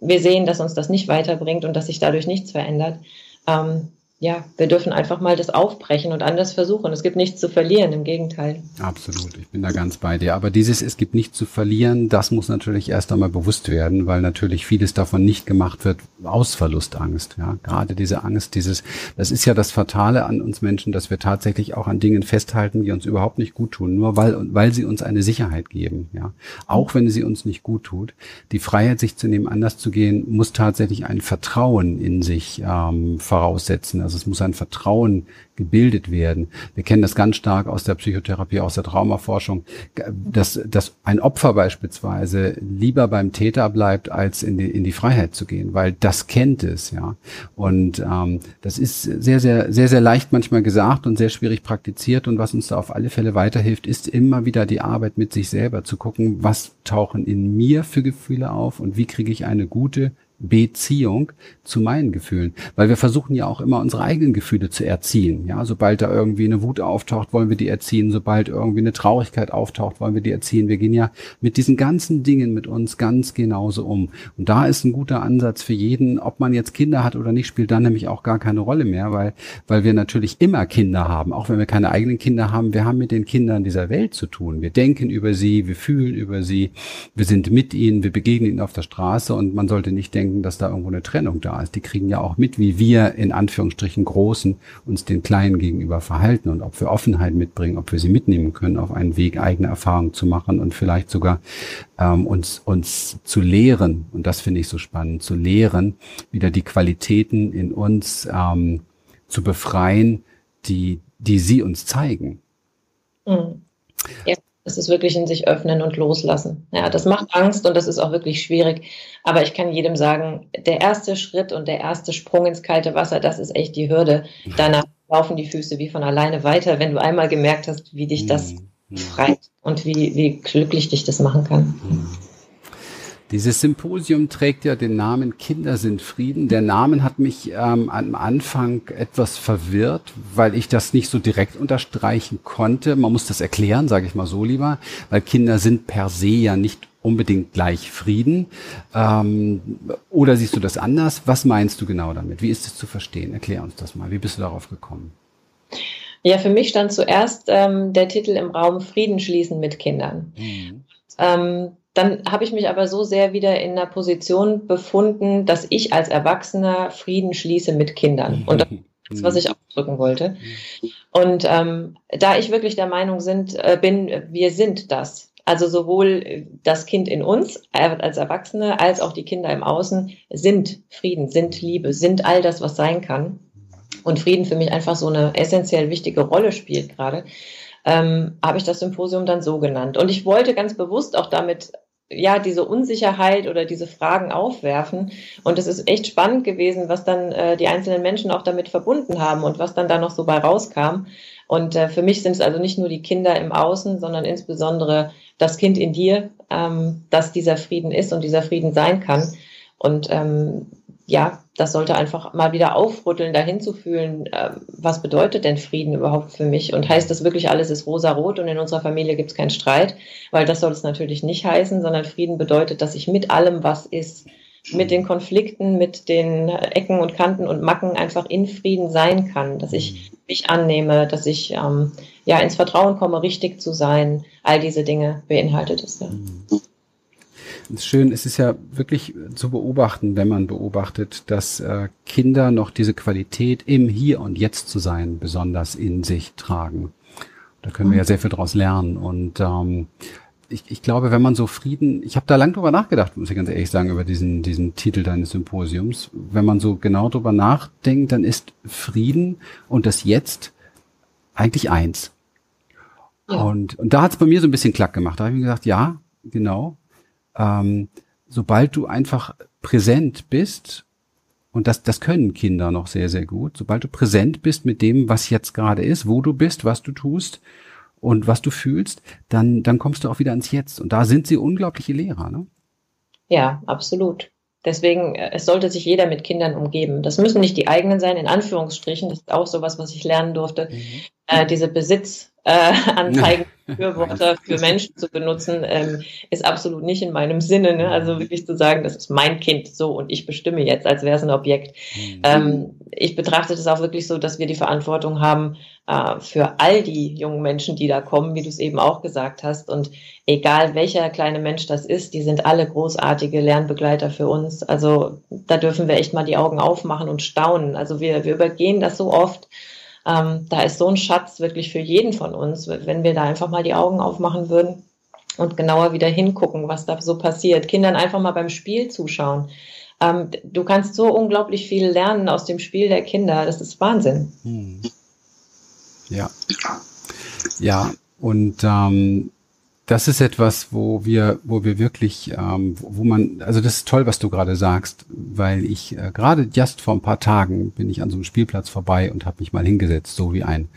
wir sehen, dass uns das nicht weiterbringt und dass sich dadurch nichts verändert. Ähm, ja, wir dürfen einfach mal das aufbrechen und anders versuchen. Es gibt nichts zu verlieren, im Gegenteil. Absolut, ich bin da ganz bei dir. Aber dieses Es gibt nichts zu verlieren, das muss natürlich erst einmal bewusst werden, weil natürlich vieles davon nicht gemacht wird aus Verlustangst. Ja, gerade diese Angst, dieses, das ist ja das Fatale an uns Menschen, dass wir tatsächlich auch an Dingen festhalten, die uns überhaupt nicht gut tun, nur weil, weil sie uns eine Sicherheit geben. Ja, auch wenn sie uns nicht gut tut. Die Freiheit, sich zu nehmen, anders zu gehen, muss tatsächlich ein Vertrauen in sich ähm, voraussetzen also es muss ein Vertrauen gebildet werden. Wir kennen das ganz stark aus der Psychotherapie, aus der Traumaforschung, dass, dass ein Opfer beispielsweise lieber beim Täter bleibt, als in die, in die Freiheit zu gehen, weil das kennt es, ja. Und ähm, das ist sehr, sehr, sehr, sehr leicht manchmal gesagt und sehr schwierig praktiziert. Und was uns da auf alle Fälle weiterhilft, ist immer wieder die Arbeit mit sich selber zu gucken, was tauchen in mir für Gefühle auf und wie kriege ich eine gute Beziehung zu meinen Gefühlen, weil wir versuchen ja auch immer unsere eigenen Gefühle zu erziehen. Ja, sobald da irgendwie eine Wut auftaucht, wollen wir die erziehen. Sobald irgendwie eine Traurigkeit auftaucht, wollen wir die erziehen. Wir gehen ja mit diesen ganzen Dingen mit uns ganz genauso um. Und da ist ein guter Ansatz für jeden, ob man jetzt Kinder hat oder nicht, spielt dann nämlich auch gar keine Rolle mehr, weil, weil wir natürlich immer Kinder haben, auch wenn wir keine eigenen Kinder haben. Wir haben mit den Kindern dieser Welt zu tun. Wir denken über sie, wir fühlen über sie, wir sind mit ihnen, wir begegnen ihnen auf der Straße und man sollte nicht denken, dass da irgendwo eine Trennung da ist. Die kriegen ja auch mit, wie wir in Anführungsstrichen Großen uns den Kleinen gegenüber verhalten und ob wir Offenheit mitbringen, ob wir sie mitnehmen können auf einen Weg, eigene Erfahrungen zu machen und vielleicht sogar ähm, uns, uns zu lehren. Und das finde ich so spannend, zu lehren, wieder die Qualitäten in uns ähm, zu befreien, die, die sie uns zeigen. Mhm. Ja. Es ist wirklich in sich öffnen und loslassen. Ja, das macht Angst und das ist auch wirklich schwierig. Aber ich kann jedem sagen, der erste Schritt und der erste Sprung ins kalte Wasser, das ist echt die Hürde. Danach laufen die Füße wie von alleine weiter, wenn du einmal gemerkt hast, wie dich das mhm. befreit und wie, wie glücklich dich das machen kann. Mhm. Dieses Symposium trägt ja den Namen Kinder sind Frieden. Der Name hat mich ähm, am Anfang etwas verwirrt, weil ich das nicht so direkt unterstreichen konnte. Man muss das erklären, sage ich mal so lieber, weil Kinder sind per se ja nicht unbedingt gleich Frieden. Ähm, oder siehst du das anders? Was meinst du genau damit? Wie ist es zu verstehen? Erklär uns das mal. Wie bist du darauf gekommen? Ja, für mich stand zuerst ähm, der Titel im Raum Frieden schließen mit Kindern. Mhm. Ähm, dann habe ich mich aber so sehr wieder in einer Position befunden, dass ich als Erwachsener Frieden schließe mit Kindern. Und das ist, was ich ausdrücken wollte. Und ähm, da ich wirklich der Meinung sind, äh, bin, wir sind das. Also sowohl das Kind in uns als Erwachsene als auch die Kinder im Außen sind Frieden, sind Liebe, sind all das, was sein kann. Und Frieden für mich einfach so eine essentiell wichtige Rolle spielt gerade. ähm, habe ich das Symposium dann so genannt. Und ich wollte ganz bewusst auch damit ja, diese Unsicherheit oder diese Fragen aufwerfen. Und es ist echt spannend gewesen, was dann äh, die einzelnen Menschen auch damit verbunden haben und was dann da noch so bei rauskam. Und äh, für mich sind es also nicht nur die Kinder im Außen, sondern insbesondere das Kind in dir, ähm, dass dieser Frieden ist und dieser Frieden sein kann. Und ähm, ja, das sollte einfach mal wieder aufrütteln, dahin zu fühlen, äh, was bedeutet denn Frieden überhaupt für mich? Und heißt das wirklich, alles ist rosa-rot und in unserer Familie gibt es keinen Streit? Weil das soll es natürlich nicht heißen, sondern Frieden bedeutet, dass ich mit allem, was ist, mit den Konflikten, mit den Ecken und Kanten und Macken einfach in Frieden sein kann, dass ich mich annehme, dass ich ähm, ja ins Vertrauen komme, richtig zu sein. All diese Dinge beinhaltet es ja. Ist schön, es ist ja wirklich zu beobachten, wenn man beobachtet, dass äh, Kinder noch diese Qualität im Hier und Jetzt zu sein besonders in sich tragen. Da können wir ja sehr viel draus lernen. Und ähm, ich, ich glaube, wenn man so Frieden, ich habe da lang drüber nachgedacht, muss ich ganz ehrlich sagen, über diesen, diesen Titel deines Symposiums. Wenn man so genau drüber nachdenkt, dann ist Frieden und das Jetzt eigentlich eins. Ja. Und, und da hat es bei mir so ein bisschen klack gemacht. Da habe ich mir gedacht, ja, genau, ähm, sobald du einfach präsent bist, und das, das können Kinder noch sehr, sehr gut, sobald du präsent bist mit dem, was jetzt gerade ist, wo du bist, was du tust und was du fühlst, dann, dann kommst du auch wieder ans Jetzt. Und da sind sie unglaubliche Lehrer, ne? Ja, absolut. Deswegen, äh, es sollte sich jeder mit Kindern umgeben. Das müssen nicht die eigenen sein, in Anführungsstrichen. Das ist auch sowas, was ich lernen durfte. Mhm. Äh, diese Besitzanzeigen Befürworter für Menschen zu benutzen, ähm, ist absolut nicht in meinem Sinne. Ne? Also wirklich zu sagen, das ist mein Kind so und ich bestimme jetzt, als wäre es ein Objekt. Mhm. Ähm, ich betrachte das auch wirklich so, dass wir die Verantwortung haben äh, für all die jungen Menschen, die da kommen, wie du es eben auch gesagt hast. Und egal welcher kleine Mensch das ist, die sind alle großartige Lernbegleiter für uns. Also da dürfen wir echt mal die Augen aufmachen und staunen. Also wir, wir übergehen das so oft. Ähm, da ist so ein Schatz wirklich für jeden von uns, wenn wir da einfach mal die Augen aufmachen würden und genauer wieder hingucken, was da so passiert. Kindern einfach mal beim Spiel zuschauen. Ähm, du kannst so unglaublich viel lernen aus dem Spiel der Kinder. Das ist Wahnsinn. Hm. Ja. Ja, und ähm, das ist etwas, wo wir, wo wir wirklich, ähm, wo man, also das ist toll, was du gerade sagst, weil ich äh, gerade just vor ein paar Tagen bin ich an so einem Spielplatz vorbei und habe mich mal hingesetzt, so wie ein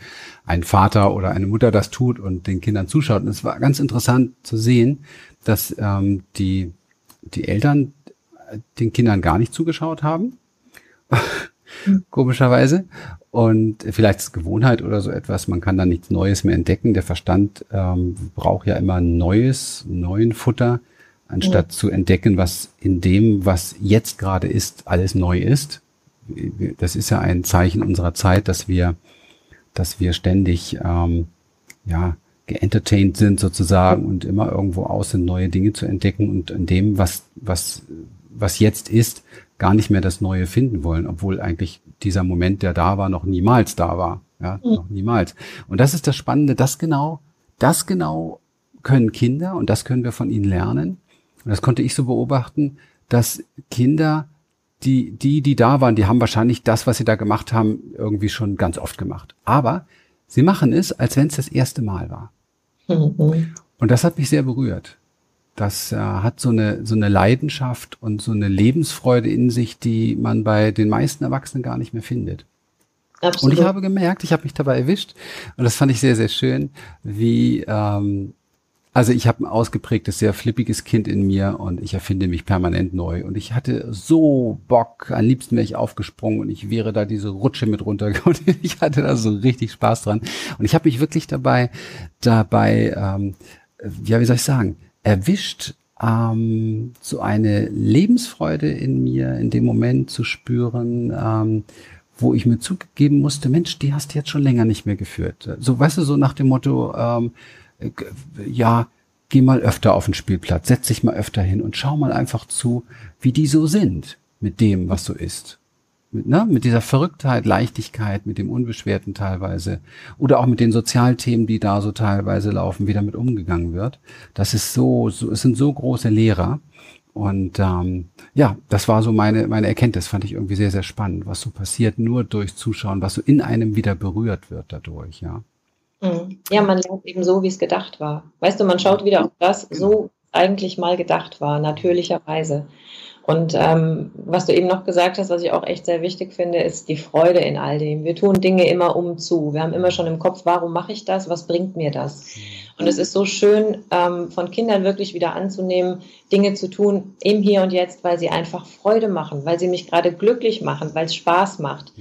ein Vater oder eine Mutter das tut und den Kindern zuschaut. Und es war ganz interessant zu sehen, dass ähm, die die Eltern den Kindern gar nicht zugeschaut haben, hm. komischerweise, und vielleicht ist Gewohnheit oder so etwas, man kann da nichts Neues mehr entdecken. Der Verstand ähm, braucht ja immer Neues, neuen Futter, anstatt ja. zu entdecken, was in dem, was jetzt gerade ist, alles neu ist. Das ist ja ein Zeichen unserer Zeit, dass wir, dass wir ständig ähm, ja geentertained sind sozusagen und immer irgendwo aus sind, neue Dinge zu entdecken und in dem, was, was, was jetzt ist, gar nicht mehr das Neue finden wollen, obwohl eigentlich dieser Moment, der da war, noch niemals da war. Ja, mhm. noch niemals. Und das ist das Spannende, das genau, das genau können Kinder und das können wir von ihnen lernen. Und das konnte ich so beobachten, dass Kinder, die, die, die da waren, die haben wahrscheinlich das, was sie da gemacht haben, irgendwie schon ganz oft gemacht. Aber sie machen es, als wenn es das erste Mal war. Mhm. Und das hat mich sehr berührt das äh, hat so eine, so eine Leidenschaft und so eine Lebensfreude in sich, die man bei den meisten Erwachsenen gar nicht mehr findet. Absolut. Und ich habe gemerkt, ich habe mich dabei erwischt, und das fand ich sehr, sehr schön, wie, ähm, also ich habe ein ausgeprägtes, sehr flippiges Kind in mir und ich erfinde mich permanent neu. Und ich hatte so Bock, am liebsten wäre ich aufgesprungen und ich wäre da diese Rutsche mit runtergekommen. Ich hatte da so richtig Spaß dran. Und ich habe mich wirklich dabei, dabei, ähm, ja, wie soll ich sagen, erwischt, ähm, so eine Lebensfreude in mir in dem Moment zu spüren, ähm, wo ich mir zugeben musste, Mensch, die hast du jetzt schon länger nicht mehr geführt. So, weißt du, so nach dem Motto, ähm, ja, geh mal öfter auf den Spielplatz, setz dich mal öfter hin und schau mal einfach zu, wie die so sind mit dem, was so ist mit, ne, mit dieser Verrücktheit, Leichtigkeit, mit dem Unbeschwerten teilweise oder auch mit den Sozialthemen, die da so teilweise laufen, wie damit umgegangen wird. Das ist so, so es sind so große Lehrer. Und ähm, ja, das war so meine, meine Erkenntnis, fand ich irgendwie sehr, sehr spannend, was so passiert, nur durch Zuschauen, was so in einem wieder berührt wird dadurch, ja. Mhm. Ja, man lernt eben so, wie es gedacht war. Weißt du, man schaut wieder auf das, so eigentlich mal gedacht war, natürlicherweise. Und ähm, was du eben noch gesagt hast, was ich auch echt sehr wichtig finde, ist die Freude in all dem. Wir tun Dinge immer um zu. Wir haben immer schon im Kopf, warum mache ich das? Was bringt mir das? Und es ist so schön, ähm, von Kindern wirklich wieder anzunehmen, Dinge zu tun im Hier und Jetzt, weil sie einfach Freude machen, weil sie mich gerade glücklich machen, weil es Spaß macht.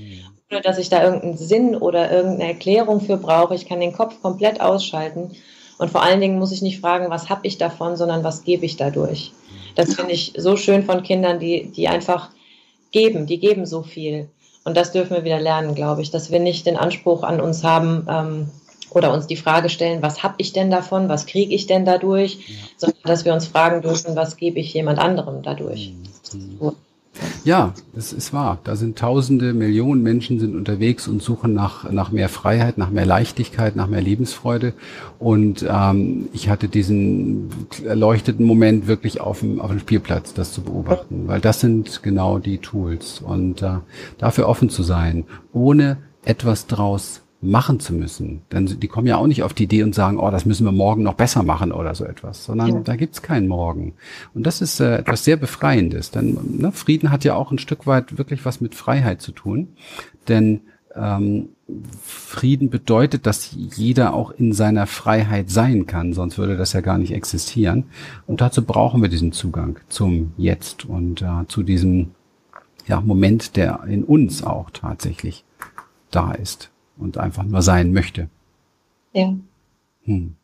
Ohne dass ich da irgendeinen Sinn oder irgendeine Erklärung für brauche. Ich kann den Kopf komplett ausschalten. Und vor allen Dingen muss ich nicht fragen, was habe ich davon, sondern was gebe ich dadurch. Das finde ich so schön von Kindern, die, die einfach geben, die geben so viel. Und das dürfen wir wieder lernen, glaube ich, dass wir nicht den Anspruch an uns haben ähm, oder uns die Frage stellen, was habe ich denn davon, was kriege ich denn dadurch, ja. sondern dass wir uns fragen dürfen, was gebe ich jemand anderem dadurch. Mhm. Ja, das ist wahr. Da sind Tausende, Millionen Menschen sind unterwegs und suchen nach, nach mehr Freiheit, nach mehr Leichtigkeit, nach mehr Lebensfreude. Und ähm, ich hatte diesen erleuchteten Moment wirklich auf dem, auf dem Spielplatz, das zu beobachten, weil das sind genau die Tools. Und äh, dafür offen zu sein, ohne etwas draus machen zu müssen. Denn die kommen ja auch nicht auf die Idee und sagen, oh, das müssen wir morgen noch besser machen oder so etwas, sondern ja. da gibt's keinen Morgen. Und das ist äh, etwas sehr Befreiendes. Denn ne, Frieden hat ja auch ein Stück weit wirklich was mit Freiheit zu tun. Denn ähm, Frieden bedeutet, dass jeder auch in seiner Freiheit sein kann, sonst würde das ja gar nicht existieren. Und dazu brauchen wir diesen Zugang zum Jetzt und äh, zu diesem ja, Moment, der in uns auch tatsächlich da ist und einfach nur sein möchte. Ja. Hm.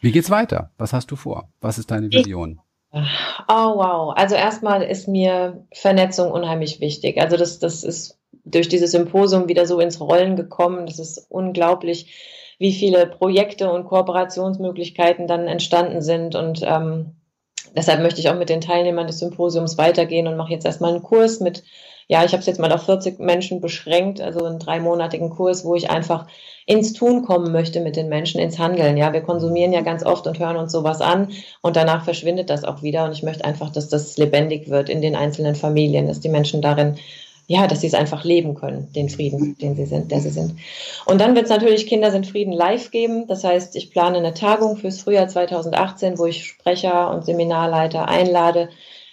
Wie geht's weiter? Was hast du vor? Was ist deine Vision? Oh wow. Also erstmal ist mir Vernetzung unheimlich wichtig. Also das, das ist durch dieses Symposium wieder so ins Rollen gekommen. Das ist unglaublich, wie viele Projekte und Kooperationsmöglichkeiten dann entstanden sind. Und ähm, deshalb möchte ich auch mit den Teilnehmern des Symposiums weitergehen und mache jetzt erstmal einen Kurs mit ja, ich habe es jetzt mal auf 40 Menschen beschränkt, also einen dreimonatigen Kurs, wo ich einfach ins Tun kommen möchte mit den Menschen, ins Handeln. Ja, wir konsumieren ja ganz oft und hören uns sowas an und danach verschwindet das auch wieder. Und ich möchte einfach, dass das lebendig wird in den einzelnen Familien, dass die Menschen darin ja, dass sie es einfach leben können, den Frieden, den sie sind, der sie sind. Und dann wird es natürlich Kinder sind Frieden live geben. Das heißt, ich plane eine Tagung fürs Frühjahr 2018, wo ich Sprecher und Seminarleiter einlade,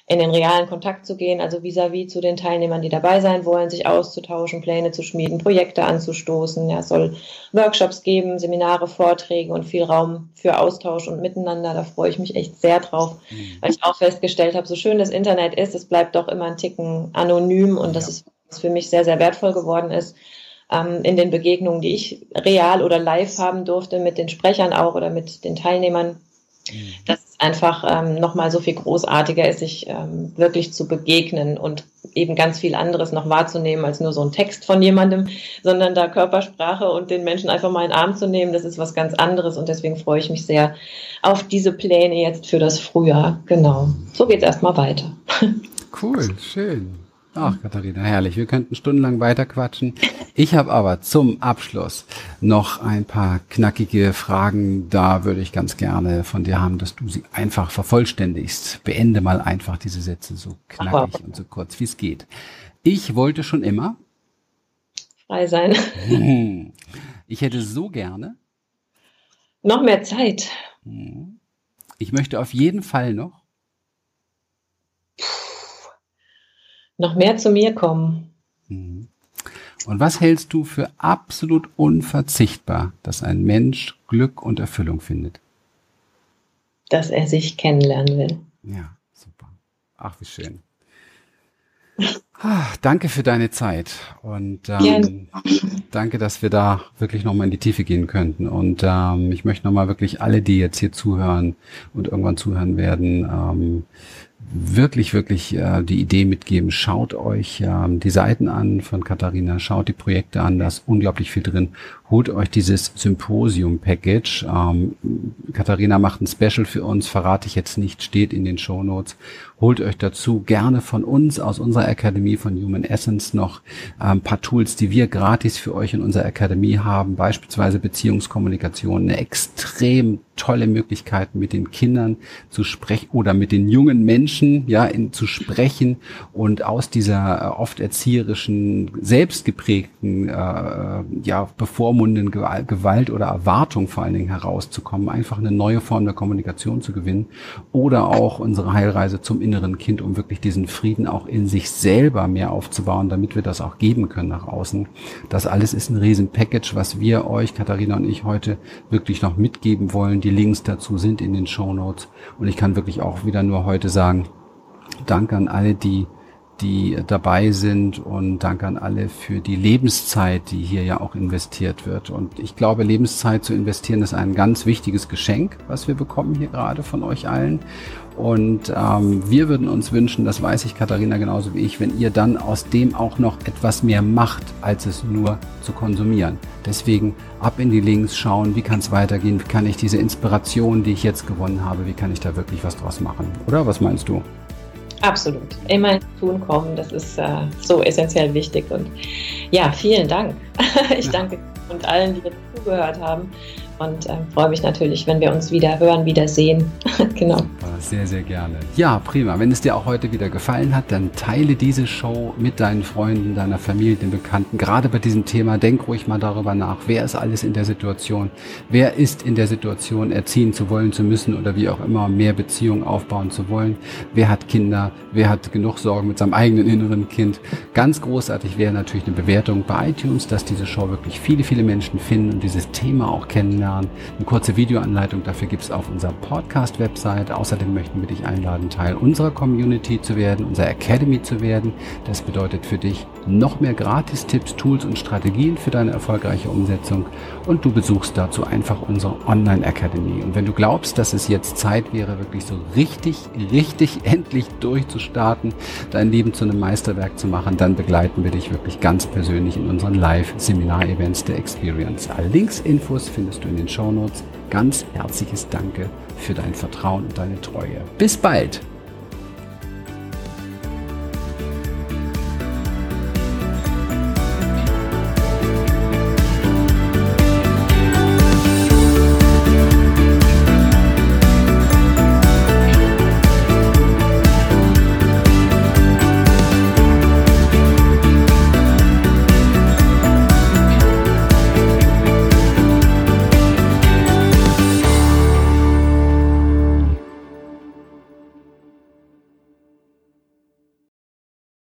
in den realen Kontakt zu gehen, also vis-à-vis -vis zu den Teilnehmern, die dabei sein wollen, sich auszutauschen, Pläne zu schmieden, Projekte anzustoßen. Ja, es soll Workshops geben, Seminare, Vorträge und viel Raum für Austausch und Miteinander. Da freue ich mich echt sehr drauf, mhm. weil ich auch festgestellt habe, so schön das Internet ist, es bleibt doch immer ein Ticken anonym und das ist was für mich sehr, sehr wertvoll geworden ist ähm, in den Begegnungen, die ich real oder live haben durfte, mit den Sprechern auch oder mit den Teilnehmern Mhm. dass einfach ähm, nochmal so viel großartiger ist, sich ähm, wirklich zu begegnen und eben ganz viel anderes noch wahrzunehmen als nur so ein Text von jemandem, sondern da Körpersprache und den Menschen einfach mal in den Arm zu nehmen, das ist was ganz anderes und deswegen freue ich mich sehr auf diese Pläne jetzt für das Frühjahr. Genau. So geht es erstmal weiter. Cool, schön. Ach, Katharina, herrlich. Wir könnten stundenlang weiterquatschen. Ich habe aber zum Abschluss noch ein paar knackige Fragen. Da würde ich ganz gerne von dir haben, dass du sie einfach vervollständigst. Beende mal einfach diese Sätze so knackig und so kurz, wie es geht. Ich wollte schon immer frei sein. Ich hätte so gerne noch mehr Zeit. Ich möchte auf jeden Fall noch noch mehr zu mir kommen. Mhm. Und was hältst du für absolut unverzichtbar, dass ein Mensch Glück und Erfüllung findet? Dass er sich kennenlernen will. Ja, super. Ach, wie schön. Ah, danke für deine Zeit und ähm, danke, dass wir da wirklich nochmal in die Tiefe gehen könnten. Und ähm, ich möchte nochmal wirklich alle, die jetzt hier zuhören und irgendwann zuhören werden, ähm, wirklich, wirklich äh, die Idee mitgeben. Schaut euch äh, die Seiten an von Katharina, schaut die Projekte an, da ist unglaublich viel drin. Holt euch dieses Symposium-Package. Ähm, Katharina macht ein Special für uns, verrate ich jetzt nicht, steht in den Show Notes. Holt euch dazu gerne von uns aus unserer Akademie von Human Essence noch ein paar Tools, die wir gratis für euch in unserer Akademie haben, beispielsweise Beziehungskommunikation, eine extrem tolle Möglichkeit mit den Kindern zu sprechen oder mit den jungen Menschen Menschen ja in, zu sprechen und aus dieser äh, oft erzieherischen, selbstgeprägten, äh, ja bevormundenden Gewalt oder Erwartung vor allen Dingen herauszukommen, einfach eine neue Form der Kommunikation zu gewinnen oder auch unsere Heilreise zum inneren Kind, um wirklich diesen Frieden auch in sich selber mehr aufzubauen, damit wir das auch geben können nach außen. Das alles ist ein riesen Package, was wir euch, Katharina und ich, heute wirklich noch mitgeben wollen. Die Links dazu sind in den Show Notes. Und ich kann wirklich auch wieder nur heute sagen, danke an alle, die die dabei sind und danke an alle für die Lebenszeit, die hier ja auch investiert wird. Und ich glaube, Lebenszeit zu investieren ist ein ganz wichtiges Geschenk, was wir bekommen hier gerade von euch allen. Und ähm, wir würden uns wünschen, das weiß ich, Katharina, genauso wie ich, wenn ihr dann aus dem auch noch etwas mehr macht, als es nur zu konsumieren. Deswegen ab in die Links schauen, wie kann es weitergehen, wie kann ich diese Inspiration, die ich jetzt gewonnen habe, wie kann ich da wirklich was draus machen? Oder was meinst du? Absolut. Immer ins Tun kommen, das ist äh, so essentiell wichtig. Und ja, vielen Dank. ich danke und allen, die zugehört haben und äh, freue mich natürlich, wenn wir uns wieder hören, wieder sehen. genau. Sehr, sehr gerne. Ja, prima. Wenn es dir auch heute wieder gefallen hat, dann teile diese Show mit deinen Freunden, deiner Familie, den Bekannten. Gerade bei diesem Thema, denk ruhig mal darüber nach. Wer ist alles in der Situation? Wer ist in der Situation, erziehen zu wollen, zu müssen oder wie auch immer, mehr Beziehungen aufbauen zu wollen? Wer hat Kinder? Wer hat genug Sorgen mit seinem eigenen inneren Kind? Ganz großartig wäre natürlich eine Bewertung bei iTunes, dass diese Show wirklich viele, viele Menschen finden und dieses Thema auch kennenlernen Jahren. Eine kurze Videoanleitung dafür gibt es auf unserer Podcast-Website. Außerdem möchten wir dich einladen, Teil unserer Community zu werden, unserer Academy zu werden. Das bedeutet für dich noch mehr Gratis-Tipps, Tools und Strategien für deine erfolgreiche Umsetzung. Und du besuchst dazu einfach unsere Online-Academy. Und wenn du glaubst, dass es jetzt Zeit wäre, wirklich so richtig, richtig endlich durchzustarten, dein Leben zu einem Meisterwerk zu machen, dann begleiten wir dich wirklich ganz persönlich in unseren Live-Seminar-Events der Experience. Alle Links, Infos findest du in den Shownotes. Ganz herzliches Danke für dein Vertrauen und deine Treue. Bis bald!